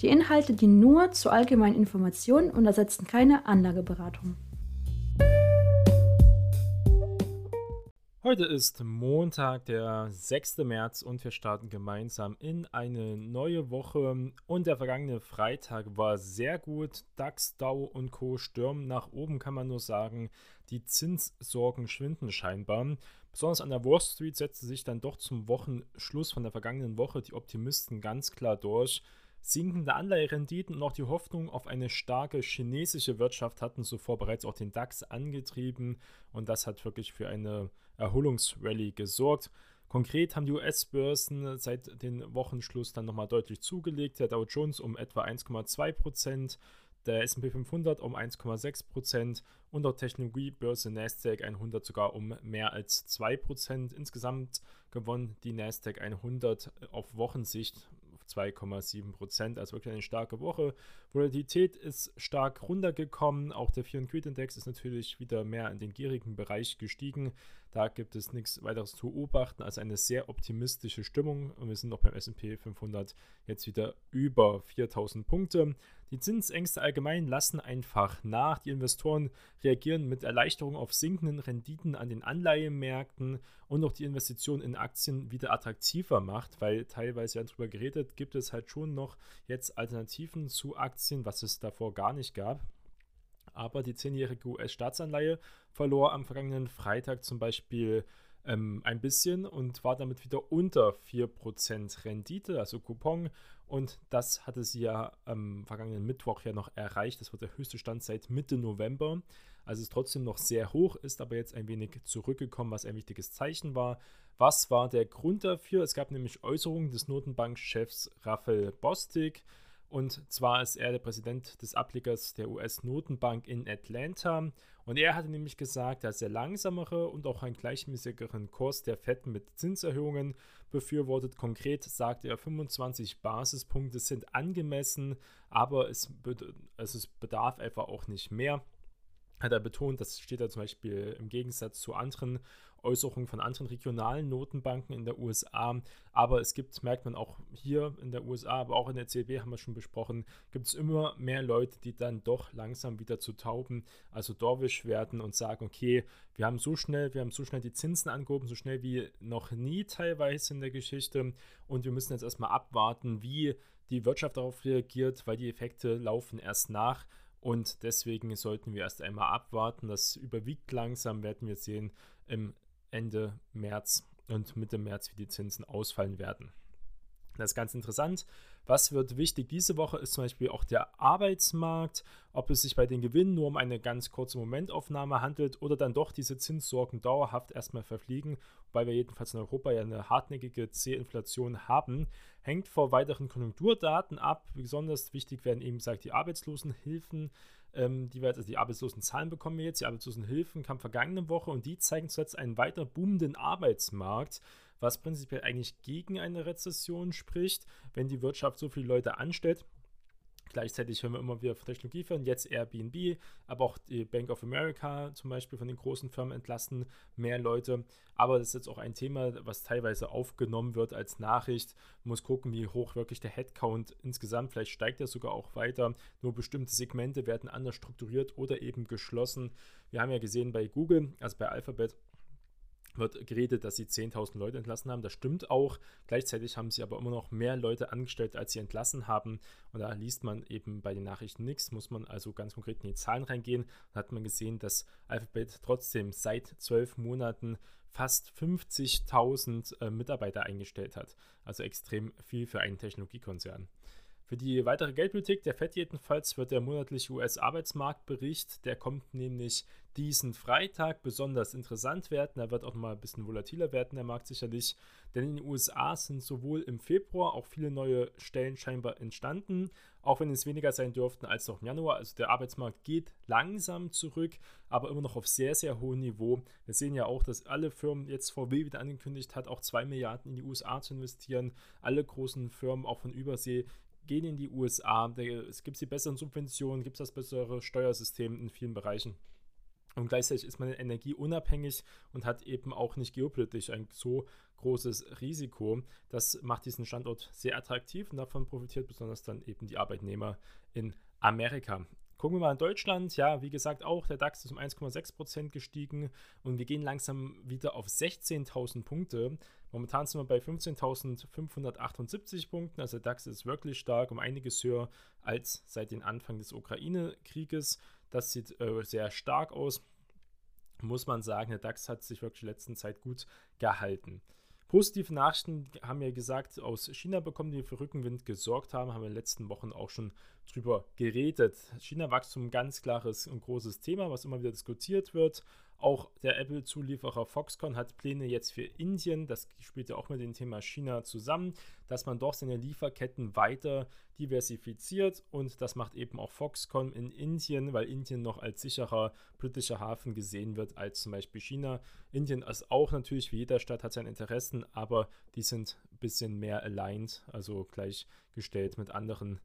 Die Inhalte dienen nur zur allgemeinen Information und ersetzen keine Anlageberatung. Heute ist Montag, der 6. März und wir starten gemeinsam in eine neue Woche. Und der vergangene Freitag war sehr gut. DAX, Dow und Co. stürmen nach oben, kann man nur sagen. Die Zinssorgen schwinden scheinbar. Besonders an der Wall Street setzte sich dann doch zum Wochenschluss von der vergangenen Woche die Optimisten ganz klar durch. Sinkende Anleiherenditen und auch die Hoffnung auf eine starke chinesische Wirtschaft hatten zuvor bereits auch den DAX angetrieben und das hat wirklich für eine Erholungsrallye gesorgt. Konkret haben die US-Börsen seit dem Wochenschluss dann nochmal deutlich zugelegt. Der Dow Jones um etwa 1,2 Prozent, der S&P 500 um 1,6 Prozent und auch Technologiebörse Nasdaq 100 sogar um mehr als 2 Prozent. Insgesamt gewonnen die Nasdaq 100 auf Wochensicht 2,7 Prozent. Also wirklich eine starke Woche. Volatilität ist stark runtergekommen. Auch der Fear Creed Index ist natürlich wieder mehr in den gierigen Bereich gestiegen. Da gibt es nichts weiteres zu beobachten als eine sehr optimistische Stimmung. Und wir sind noch beim SP 500 jetzt wieder über 4000 Punkte. Die Zinsängste allgemein lassen einfach nach. Die Investoren reagieren mit Erleichterung auf sinkenden Renditen an den Anleihemärkten und auch die Investition in Aktien wieder attraktiver macht, weil teilweise ja darüber geredet, gibt es halt schon noch jetzt Alternativen zu Aktien, was es davor gar nicht gab. Aber die zehnjährige US-Staatsanleihe verlor am vergangenen Freitag zum Beispiel ähm, ein bisschen und war damit wieder unter 4% Rendite, also Coupon. Und das hatte sie ja am vergangenen Mittwoch ja noch erreicht. Das wird der höchste Stand seit Mitte November. Also es ist trotzdem noch sehr hoch, ist aber jetzt ein wenig zurückgekommen, was ein wichtiges Zeichen war. Was war der Grund dafür? Es gab nämlich Äußerungen des Notenbankchefs Raphael Bostic. Und zwar ist er der Präsident des Ablegers der US-Notenbank in Atlanta. Und er hatte nämlich gesagt, dass er langsamere und auch einen gleichmäßigeren Kurs der FED mit Zinserhöhungen befürwortet. Konkret sagte er, 25 Basispunkte sind angemessen, aber es, also es bedarf einfach auch nicht mehr hat er betont, das steht da zum Beispiel im Gegensatz zu anderen Äußerungen von anderen regionalen Notenbanken in der USA. Aber es gibt, merkt man auch hier in der USA, aber auch in der CB haben wir schon besprochen, gibt es immer mehr Leute, die dann doch langsam wieder zu Tauben, also Dorwisch werden und sagen, okay, wir haben so schnell, wir haben so schnell die Zinsen angehoben, so schnell wie noch nie teilweise in der Geschichte und wir müssen jetzt erstmal abwarten, wie die Wirtschaft darauf reagiert, weil die Effekte laufen erst nach. Und deswegen sollten wir erst einmal abwarten. Das überwiegt langsam, werden wir sehen im Ende März und Mitte März, wie die Zinsen ausfallen werden. Das ist ganz interessant. Was wird wichtig diese Woche ist zum Beispiel auch der Arbeitsmarkt, ob es sich bei den Gewinnen nur um eine ganz kurze Momentaufnahme handelt oder dann doch diese Zinssorgen dauerhaft erstmal verfliegen, wobei wir jedenfalls in Europa ja eine hartnäckige C-Inflation haben, hängt vor weiteren Konjunkturdaten ab. Besonders wichtig werden eben gesagt die Arbeitslosenhilfen, ähm, die wir jetzt, also die Arbeitslosenzahlen bekommen wir jetzt, die Arbeitslosenhilfen kamen vergangene Woche und die zeigen zuletzt einen weiter boomenden Arbeitsmarkt was prinzipiell eigentlich gegen eine Rezession spricht, wenn die Wirtschaft so viele Leute anstellt. Gleichzeitig hören wir immer wieder von Technologiefirmen, jetzt Airbnb, aber auch die Bank of America zum Beispiel von den großen Firmen entlassen mehr Leute. Aber das ist jetzt auch ein Thema, was teilweise aufgenommen wird als Nachricht. Man muss gucken, wie hoch wirklich der Headcount insgesamt, vielleicht steigt er sogar auch weiter. Nur bestimmte Segmente werden anders strukturiert oder eben geschlossen. Wir haben ja gesehen bei Google, also bei Alphabet, wird geredet, dass sie 10.000 Leute entlassen haben. Das stimmt auch. Gleichzeitig haben sie aber immer noch mehr Leute angestellt, als sie entlassen haben. Und da liest man eben bei den Nachrichten nichts. Muss man also ganz konkret in die Zahlen reingehen. Da hat man gesehen, dass Alphabet trotzdem seit zwölf Monaten fast 50.000 äh, Mitarbeiter eingestellt hat. Also extrem viel für einen Technologiekonzern. Für die weitere Geldpolitik der FED jedenfalls wird der monatliche US-Arbeitsmarktbericht, der kommt nämlich diesen Freitag, besonders interessant werden. Er wird auch mal ein bisschen volatiler werden, der Markt sicherlich. Denn in den USA sind sowohl im Februar auch viele neue Stellen scheinbar entstanden, auch wenn es weniger sein dürften als noch im Januar. Also der Arbeitsmarkt geht langsam zurück, aber immer noch auf sehr, sehr hohem Niveau. Wir sehen ja auch, dass alle Firmen jetzt VW wieder angekündigt hat, auch 2 Milliarden in die USA zu investieren. Alle großen Firmen, auch von Übersee, gehen in die USA. Es gibt die besseren Subventionen, gibt es das bessere Steuersystem in vielen Bereichen. Und gleichzeitig ist man energieunabhängig und hat eben auch nicht geopolitisch ein so großes Risiko. Das macht diesen Standort sehr attraktiv und davon profitiert besonders dann eben die Arbeitnehmer in Amerika. Gucken wir mal in Deutschland. Ja, wie gesagt, auch der DAX ist um 1,6% gestiegen und wir gehen langsam wieder auf 16.000 Punkte. Momentan sind wir bei 15.578 Punkten. Also der DAX ist wirklich stark, um einiges höher als seit dem Anfang des Ukraine-Krieges. Das sieht äh, sehr stark aus. Muss man sagen, der DAX hat sich wirklich in der letzten Zeit gut gehalten. Positive Nachrichten haben wir gesagt aus China bekommen, die für Rückenwind gesorgt haben, haben wir in den letzten Wochen auch schon drüber geredet. China-Wachstum ganz klares und großes Thema, was immer wieder diskutiert wird. Auch der Apple-Zulieferer Foxconn hat Pläne jetzt für Indien, das spielt ja auch mit dem Thema China zusammen, dass man doch seine Lieferketten weiter diversifiziert und das macht eben auch Foxconn in Indien, weil Indien noch als sicherer britischer Hafen gesehen wird als zum Beispiel China. Indien ist auch natürlich, wie jeder Staat hat seine Interessen, aber die sind ein bisschen mehr aligned, also gleichgestellt mit anderen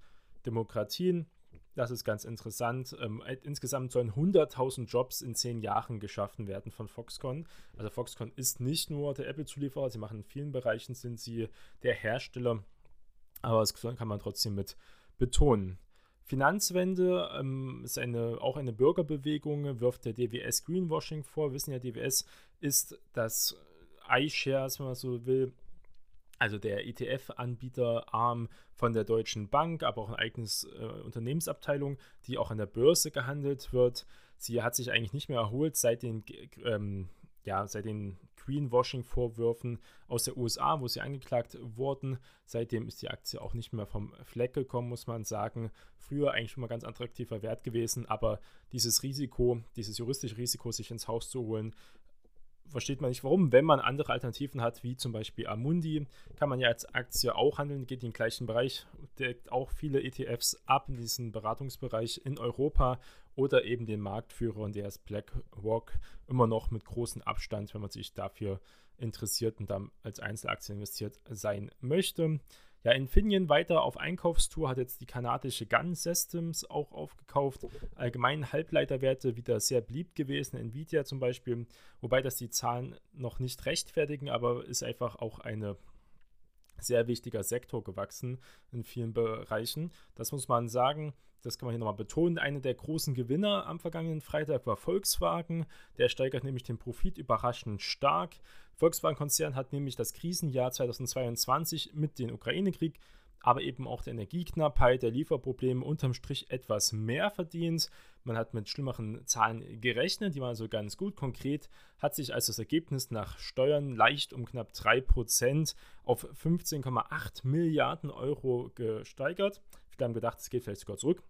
Demokratien. Das ist ganz interessant. Ähm, insgesamt sollen 100.000 Jobs in zehn Jahren geschaffen werden von Foxconn. Also Foxconn ist nicht nur der Apple-Zulieferer, sie machen in vielen Bereichen, sind sie der Hersteller, aber das kann man trotzdem mit betonen. Finanzwende ähm, ist eine, auch eine Bürgerbewegung, wirft der DWS Greenwashing vor. Wir wissen ja, DWS ist das iShares, wenn man so will, also der ETF-Anbieterarm von der Deutschen Bank, aber auch eine eigene äh, Unternehmensabteilung, die auch an der Börse gehandelt wird. Sie hat sich eigentlich nicht mehr erholt seit den, ähm, ja, seit den Greenwashing-Vorwürfen aus der USA, wo sie angeklagt wurden. Seitdem ist die Aktie auch nicht mehr vom Fleck gekommen, muss man sagen. Früher eigentlich schon mal ganz attraktiver Wert gewesen, aber dieses Risiko, dieses juristische Risiko, sich ins Haus zu holen, versteht man nicht warum. Wenn man andere Alternativen hat, wie zum Beispiel Amundi, kann man ja als Aktie auch handeln, geht in den gleichen Bereich, deckt auch viele ETFs ab in diesen Beratungsbereich in Europa oder eben den Marktführer und der ist BlackRock immer noch mit großem Abstand, wenn man sich dafür interessiert und dann als Einzelaktie investiert sein möchte. Ja, Infineon weiter auf Einkaufstour hat jetzt die kanadische Gun Systems auch aufgekauft. Allgemein Halbleiterwerte wieder sehr beliebt gewesen, Nvidia zum Beispiel, wobei das die Zahlen noch nicht rechtfertigen, aber ist einfach auch ein sehr wichtiger Sektor gewachsen in vielen Bereichen. Das muss man sagen das kann man hier nochmal betonen, einer der großen Gewinner am vergangenen Freitag war Volkswagen. Der steigert nämlich den Profit überraschend stark. Volkswagen-Konzern hat nämlich das Krisenjahr 2022 mit dem Ukraine-Krieg aber eben auch der Energieknappheit, der Lieferprobleme unterm Strich etwas mehr verdient. Man hat mit schlimmeren Zahlen gerechnet, die waren also ganz gut. Konkret hat sich also das Ergebnis nach Steuern leicht um knapp 3% auf 15,8 Milliarden Euro gesteigert. Viele haben gedacht, es geht vielleicht sogar zurück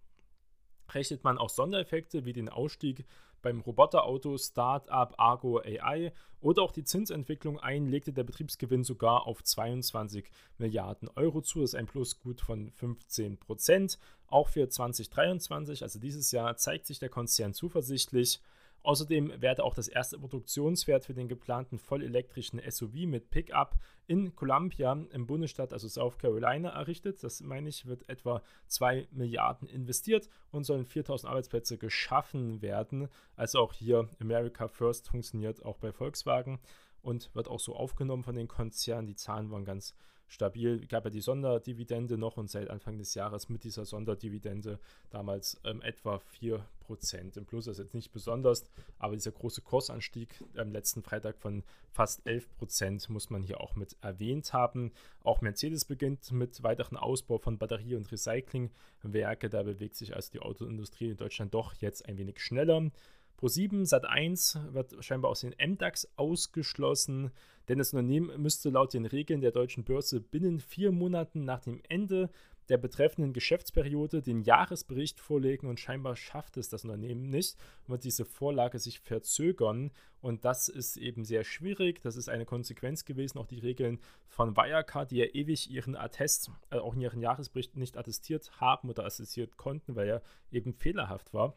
rechnet man auch Sondereffekte wie den Ausstieg beim Roboterauto Startup Argo AI oder auch die Zinsentwicklung ein, legte der Betriebsgewinn sogar auf 22 Milliarden Euro zu. Das ist ein Plusgut von 15 Prozent. Auch für 2023, also dieses Jahr, zeigt sich der Konzern zuversichtlich. Außerdem werde auch das erste Produktionswert für den geplanten vollelektrischen SUV mit Pickup in Columbia im Bundesstaat, also South Carolina, errichtet. Das meine ich, wird etwa 2 Milliarden investiert und sollen 4000 Arbeitsplätze geschaffen werden. Also auch hier America First funktioniert auch bei Volkswagen und wird auch so aufgenommen von den Konzernen. Die Zahlen waren ganz stabil. Gab ja die Sonderdividende noch und seit Anfang des Jahres mit dieser Sonderdividende damals ähm, etwa 4% im Plus. Das ist jetzt nicht besonders, aber dieser große Kursanstieg am letzten Freitag von fast 11% muss man hier auch mit erwähnt haben. Auch Mercedes beginnt mit weiteren Ausbau von Batterie- und Recyclingwerke. Da bewegt sich also die Autoindustrie in Deutschland doch jetzt ein wenig schneller. Pro7 Sat1 wird scheinbar aus den MDAX ausgeschlossen, denn das Unternehmen müsste laut den Regeln der deutschen Börse binnen vier Monaten nach dem Ende der betreffenden Geschäftsperiode den Jahresbericht vorlegen und scheinbar schafft es das Unternehmen nicht, wird diese Vorlage sich verzögern und das ist eben sehr schwierig. Das ist eine Konsequenz gewesen, auch die Regeln von Wirecard, die ja ewig ihren Attest, äh, auch in ihren Jahresbericht nicht attestiert haben oder attestiert konnten, weil er eben fehlerhaft war.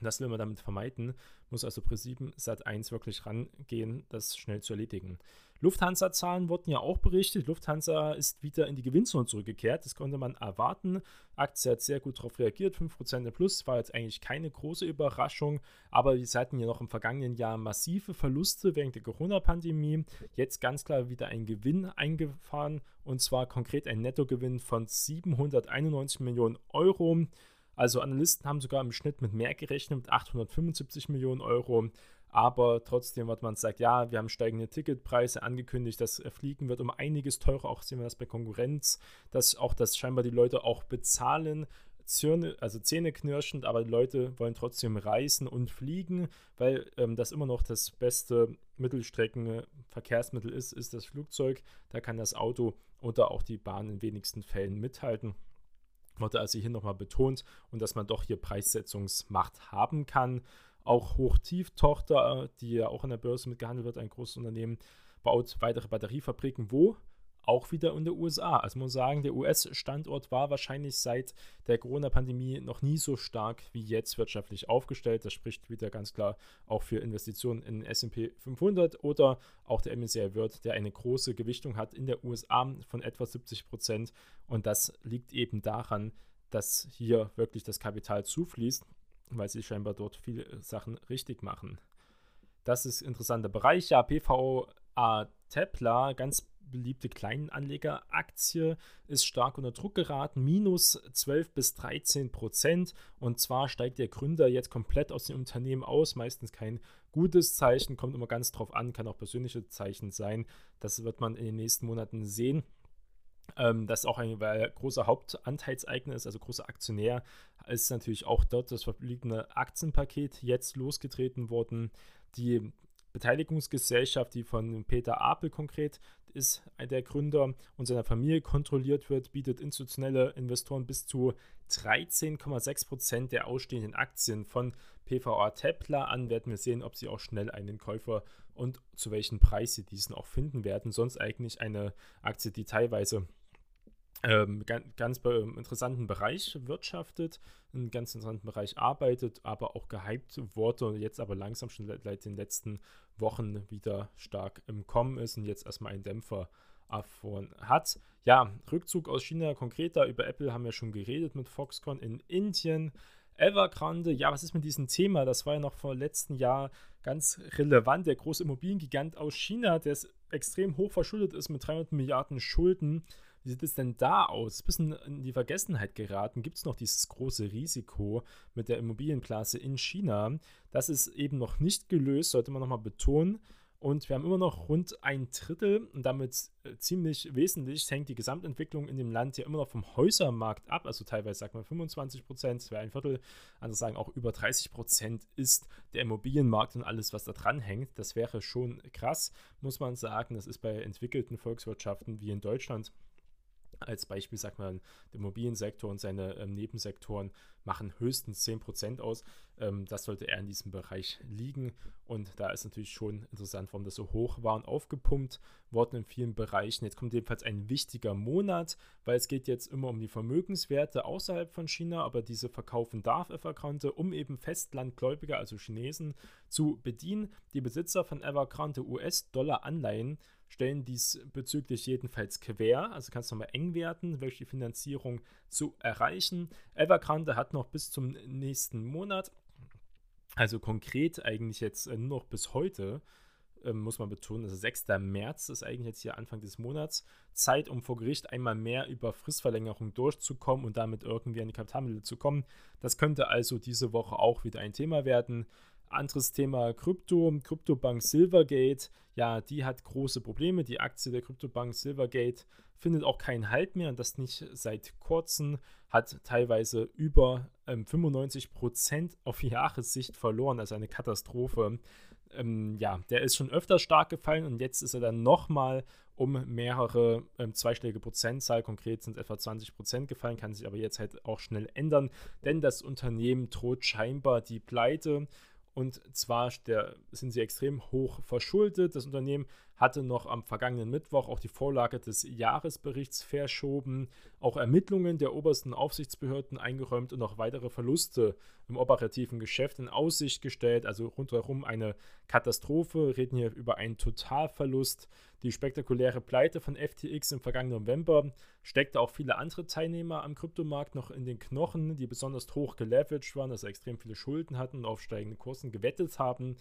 Das will man damit vermeiden, muss also Pro7 Sat1 wirklich rangehen, das schnell zu erledigen. Lufthansa-Zahlen wurden ja auch berichtet. Lufthansa ist wieder in die Gewinnzone zurückgekehrt. Das konnte man erwarten. Aktie hat sehr gut darauf reagiert. 5% plus war jetzt eigentlich keine große Überraschung. Aber wir hatten ja noch im vergangenen Jahr massive Verluste wegen der Corona-Pandemie. Jetzt ganz klar wieder ein Gewinn eingefahren. Und zwar konkret ein Nettogewinn von 791 Millionen Euro. Also Analysten haben sogar im Schnitt mit mehr gerechnet, mit 875 Millionen Euro. Aber trotzdem wird man sagt, ja, wir haben steigende Ticketpreise angekündigt, das Fliegen wird um einiges teurer, auch sehen wir das bei Konkurrenz, dass auch das scheinbar die Leute auch bezahlen, Zirne, also zähneknirschend, aber die Leute wollen trotzdem reisen und fliegen, weil ähm, das immer noch das beste Mittelstreckenverkehrsmittel ist, ist das Flugzeug. Da kann das Auto oder auch die Bahn in wenigsten Fällen mithalten wurde also hier nochmal betont und dass man doch hier Preissetzungsmacht haben kann. Auch Hochtief-Tochter, die ja auch an der Börse mitgehandelt wird, ein großes Unternehmen, baut weitere Batteriefabriken. Wo? Auch wieder in der USA. Also man muss sagen, der US-Standort war wahrscheinlich seit der Corona-Pandemie noch nie so stark wie jetzt wirtschaftlich aufgestellt. Das spricht wieder ganz klar auch für Investitionen in S&P 500 oder auch der MSCI World, der eine große Gewichtung hat in der USA von etwa 70 Prozent. Und das liegt eben daran, dass hier wirklich das Kapital zufließt, weil sie scheinbar dort viele Sachen richtig machen. Das ist interessanter Bereich. Ja, PVA Tepler, ganz beliebte Kleinanlegeraktie ist stark unter Druck geraten, minus 12 bis 13 Prozent. Und zwar steigt der Gründer jetzt komplett aus dem Unternehmen aus, meistens kein gutes Zeichen, kommt immer ganz drauf an, kann auch persönliche Zeichen sein. Das wird man in den nächsten Monaten sehen. Ähm, das ist auch ein großer Hauptanteilseigner ist, also großer Aktionär, ist natürlich auch dort das verbliebene Aktienpaket jetzt losgetreten worden. Die Beteiligungsgesellschaft, die von Peter Apel konkret ist, der Gründer und seiner Familie kontrolliert wird, bietet institutionelle Investoren bis zu 13,6 Prozent der ausstehenden Aktien von PVA Tepler an. Werden wir sehen, ob sie auch schnell einen Käufer und zu welchem Preis sie diesen auch finden werden. Sonst eigentlich eine Aktie, die teilweise ähm, ganz, ganz interessanten Bereich wirtschaftet, einen ganz interessanten Bereich arbeitet, aber auch gehypt wurde und jetzt aber langsam schon seit den letzten Wochen wieder stark im Kommen ist und jetzt erstmal einen Dämpfer erfahren hat. Ja, Rückzug aus China konkreter, über Apple haben wir schon geredet mit Foxconn in Indien. Evergrande, ja, was ist mit diesem Thema? Das war ja noch vor letzten Jahr ganz relevant. Der große Immobiliengigant aus China, der extrem hoch verschuldet ist mit 300 Milliarden Schulden, wie sieht es denn da aus? Bisschen in die Vergessenheit geraten. Gibt es noch dieses große Risiko mit der Immobilienklasse in China? Das ist eben noch nicht gelöst, sollte man nochmal betonen. Und wir haben immer noch rund ein Drittel und damit äh, ziemlich wesentlich hängt die Gesamtentwicklung in dem Land ja immer noch vom Häusermarkt ab. Also teilweise sagt man 25 Prozent, wäre ein Viertel. Andere sagen auch über 30 Prozent ist der Immobilienmarkt und alles, was da dran hängt. Das wäre schon krass, muss man sagen. Das ist bei entwickelten Volkswirtschaften wie in Deutschland als Beispiel sagt man, der Immobiliensektor und seine ähm, Nebensektoren machen höchstens 10% aus. Ähm, das sollte eher in diesem Bereich liegen. Und da ist natürlich schon interessant, warum das so hoch war und aufgepumpt worden in vielen Bereichen. Jetzt kommt jedenfalls ein wichtiger Monat, weil es geht jetzt immer um die Vermögenswerte außerhalb von China, aber diese verkaufen darf Evergrande, um eben Festlandgläubiger, also Chinesen, zu bedienen. Die Besitzer von Evergrande US-Dollar-Anleihen stellen dies bezüglich jedenfalls quer. Also kannst du nochmal eng werden, welche Finanzierung zu erreichen. Evergrande hat noch bis zum nächsten Monat, also konkret eigentlich jetzt äh, nur noch bis heute, ähm, muss man betonen, also 6. März ist eigentlich jetzt hier Anfang des Monats, Zeit, um vor Gericht einmal mehr über Fristverlängerung durchzukommen und damit irgendwie an die Kapitalmittel zu kommen. Das könnte also diese Woche auch wieder ein Thema werden. Anderes Thema Krypto, Kryptobank Silvergate. Ja, die hat große Probleme. Die Aktie der Kryptobank Silvergate findet auch keinen Halt mehr und das nicht seit kurzem. Hat teilweise über ähm, 95% auf Jahressicht verloren. Also eine Katastrophe. Ähm, ja, der ist schon öfter stark gefallen und jetzt ist er dann nochmal um mehrere ähm, zweistellige Prozentzahl, konkret sind etwa 20 Prozent gefallen, kann sich aber jetzt halt auch schnell ändern, denn das Unternehmen droht scheinbar die Pleite. Und zwar der, sind sie extrem hoch verschuldet. Das Unternehmen hatte noch am vergangenen Mittwoch auch die Vorlage des Jahresberichts verschoben, auch Ermittlungen der obersten Aufsichtsbehörden eingeräumt und auch weitere Verluste im operativen Geschäft in Aussicht gestellt. Also rundherum eine Katastrophe. Wir reden hier über einen Totalverlust. Die spektakuläre Pleite von FTX im vergangenen November steckte auch viele andere Teilnehmer am Kryptomarkt noch in den Knochen, die besonders hoch geleveraged waren, also extrem viele Schulden hatten und auf steigende Kursen gewettet haben.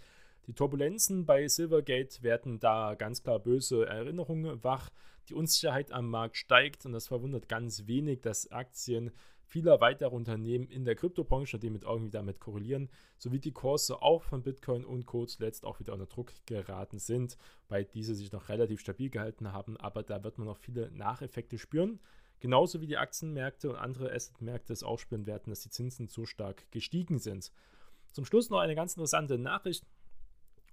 Die Turbulenzen bei Silvergate werden da ganz klar böse Erinnerungen wach. Die Unsicherheit am Markt steigt und das verwundert ganz wenig, dass Aktien vieler weiterer Unternehmen in der Kryptobranche, die mit irgendwie damit korrelieren, sowie die Kurse auch von Bitcoin und Co. zuletzt auch wieder unter Druck geraten sind, weil diese sich noch relativ stabil gehalten haben, aber da wird man noch viele Nacheffekte spüren. Genauso wie die Aktienmärkte und andere Assetmärkte es auch spüren werden, dass die Zinsen so stark gestiegen sind. Zum Schluss noch eine ganz interessante Nachricht.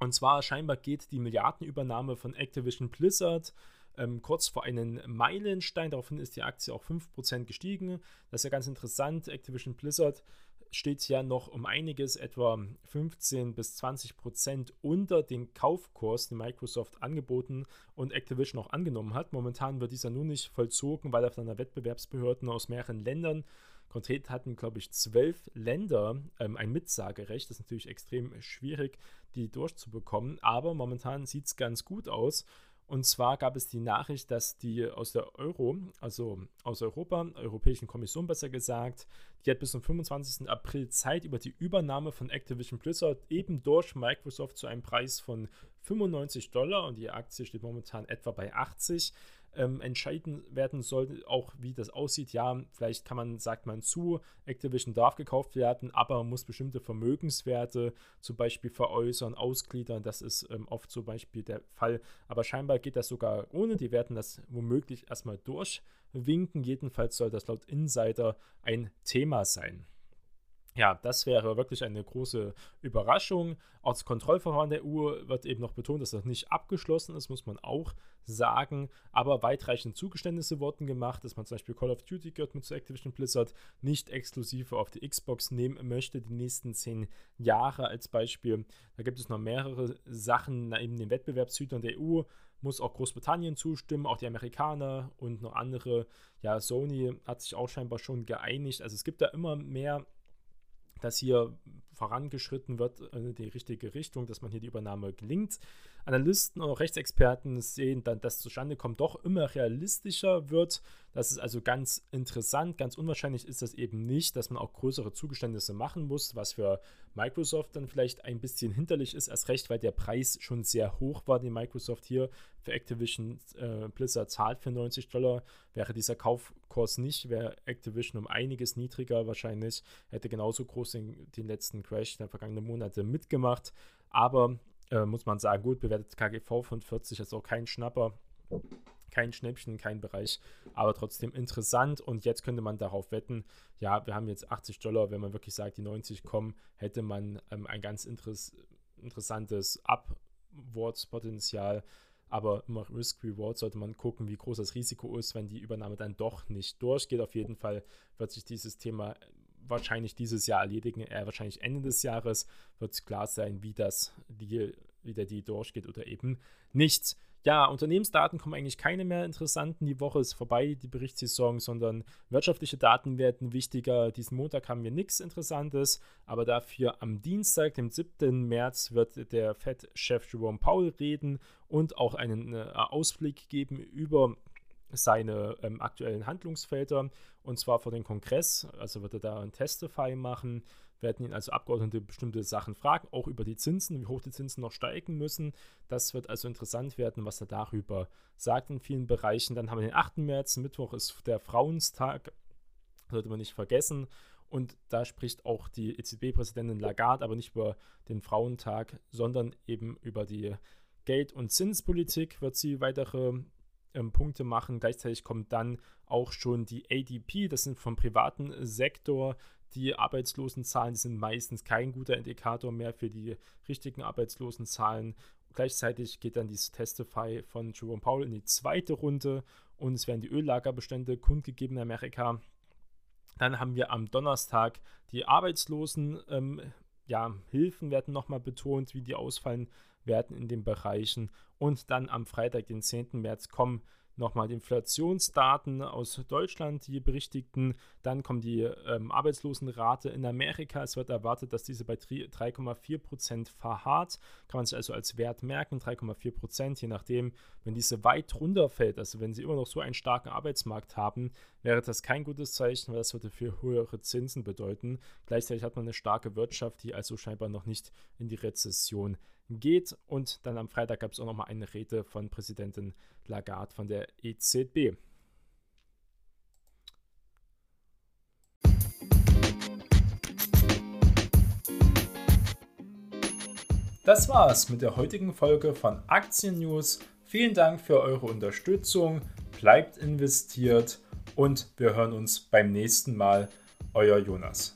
Und zwar scheinbar geht die Milliardenübernahme von Activision Blizzard ähm, kurz vor einem Meilenstein. Daraufhin ist die Aktie auch 5% gestiegen. Das ist ja ganz interessant. Activision Blizzard steht ja noch um einiges, etwa 15 bis 20 Prozent unter den Kaufkurs, den Microsoft angeboten und Activision auch angenommen hat. Momentan wird dieser nur nicht vollzogen, weil auf einer Wettbewerbsbehörden aus mehreren Ländern Konkret hatten, glaube ich, zwölf Länder ähm, ein Mitsagerecht. Das ist natürlich extrem schwierig, die durchzubekommen. Aber momentan sieht es ganz gut aus. Und zwar gab es die Nachricht, dass die aus der Euro, also aus Europa, Europäischen Kommission besser gesagt, die hat bis zum 25. April Zeit, über die Übernahme von Activision Blizzard eben durch Microsoft zu einem Preis von 95 Dollar und die Aktie steht momentan etwa bei 80 ähm, entscheiden werden soll, auch wie das aussieht. Ja, vielleicht kann man, sagt man zu, Activision darf gekauft werden, aber man muss bestimmte Vermögenswerte zum Beispiel veräußern, ausgliedern. Das ist ähm, oft zum Beispiel der Fall. Aber scheinbar geht das sogar ohne. Die werden das womöglich erstmal durchwinken. Jedenfalls soll das laut Insider ein Thema sein. Ja, das wäre wirklich eine große Überraschung. Auch das Kontrollverfahren der EU wird eben noch betont, dass das nicht abgeschlossen ist, muss man auch sagen. Aber weitreichende Zugeständnisse wurden gemacht, dass man zum Beispiel Call of Duty gehört mit zu Activision Blizzard nicht exklusiv auf die Xbox nehmen möchte, die nächsten zehn Jahre als Beispiel. Da gibt es noch mehrere Sachen neben den Wettbewerbshütern der EU muss auch Großbritannien zustimmen, auch die Amerikaner und noch andere. Ja, Sony hat sich auch scheinbar schon geeinigt. Also es gibt da immer mehr dass hier vorangeschritten wird in die richtige Richtung, dass man hier die Übernahme gelingt. Analysten und Rechtsexperten sehen dann, dass zustande kommt, doch immer realistischer wird. Das ist also ganz interessant. Ganz unwahrscheinlich ist das eben nicht, dass man auch größere Zugeständnisse machen muss, was für Microsoft dann vielleicht ein bisschen hinterlich ist, erst recht, weil der Preis schon sehr hoch war, den Microsoft hier für Activision äh, Blizzard zahlt für 90 Dollar. Wäre dieser Kaufkurs nicht, wäre Activision um einiges niedriger wahrscheinlich, hätte genauso groß den, den letzten Crash der vergangenen Monate mitgemacht. Aber äh, muss man sagen, gut bewertet KGV von 40 ist auch kein Schnapper, kein Schnäppchen, kein Bereich, aber trotzdem interessant. Und jetzt könnte man darauf wetten, ja, wir haben jetzt 80 Dollar, wenn man wirklich sagt, die 90 kommen, hätte man ähm, ein ganz interess interessantes Upwards-Potenzial. Aber immer Risk-Reward sollte man gucken, wie groß das Risiko ist, wenn die Übernahme dann doch nicht durchgeht. Auf jeden Fall wird sich dieses Thema wahrscheinlich dieses Jahr erledigen, eher wahrscheinlich Ende des Jahres wird klar sein, wie das Deal, wie der Deal durchgeht oder eben nicht. Ja, Unternehmensdaten kommen eigentlich keine mehr interessanten. Die Woche ist vorbei, die Berichtssaison, sondern wirtschaftliche Daten werden wichtiger. Diesen Montag haben wir nichts Interessantes, aber dafür am Dienstag, dem 7. März, wird der Fed-Chef Jerome Powell reden und auch einen äh, Ausblick geben über seine ähm, aktuellen Handlungsfelder und zwar vor den Kongress. Also wird er da ein Testify machen, werden ihn also Abgeordnete bestimmte Sachen fragen, auch über die Zinsen, wie hoch die Zinsen noch steigen müssen. Das wird also interessant werden, was er darüber sagt in vielen Bereichen. Dann haben wir den 8. März, Mittwoch ist der Frauenstag, sollte man nicht vergessen. Und da spricht auch die EZB-Präsidentin Lagarde, aber nicht über den Frauentag, sondern eben über die Geld- und Zinspolitik wird sie weitere ähm, Punkte machen. Gleichzeitig kommt dann auch schon die ADP, das sind vom privaten Sektor. Die Arbeitslosenzahlen die sind meistens kein guter Indikator mehr für die richtigen Arbeitslosenzahlen. gleichzeitig geht dann dieses Testify von Jerome Powell in die zweite Runde und es werden die Öllagerbestände kundgegeben in Amerika. Dann haben wir am Donnerstag die Arbeitslosen. Ähm, ja, Hilfen werden nochmal betont, wie die ausfallen werden in den Bereichen. Und dann am Freitag, den 10. März, kommen nochmal die Inflationsdaten aus Deutschland, die berichtigten. Dann kommt die ähm, Arbeitslosenrate in Amerika. Es wird erwartet, dass diese bei 3,4 Prozent verharrt. Kann man sich also als Wert merken, 3,4 Prozent. Je nachdem, wenn diese weit runterfällt, also wenn sie immer noch so einen starken Arbeitsmarkt haben, wäre das kein gutes Zeichen, weil das würde für höhere Zinsen bedeuten. Gleichzeitig hat man eine starke Wirtschaft, die also scheinbar noch nicht in die Rezession geht. Und dann am Freitag gab es auch nochmal eine Rede von Präsidentin Lagarde von der EZB. Das war's mit der heutigen Folge von Aktien News. Vielen Dank für eure Unterstützung. Bleibt investiert und wir hören uns beim nächsten Mal. Euer Jonas.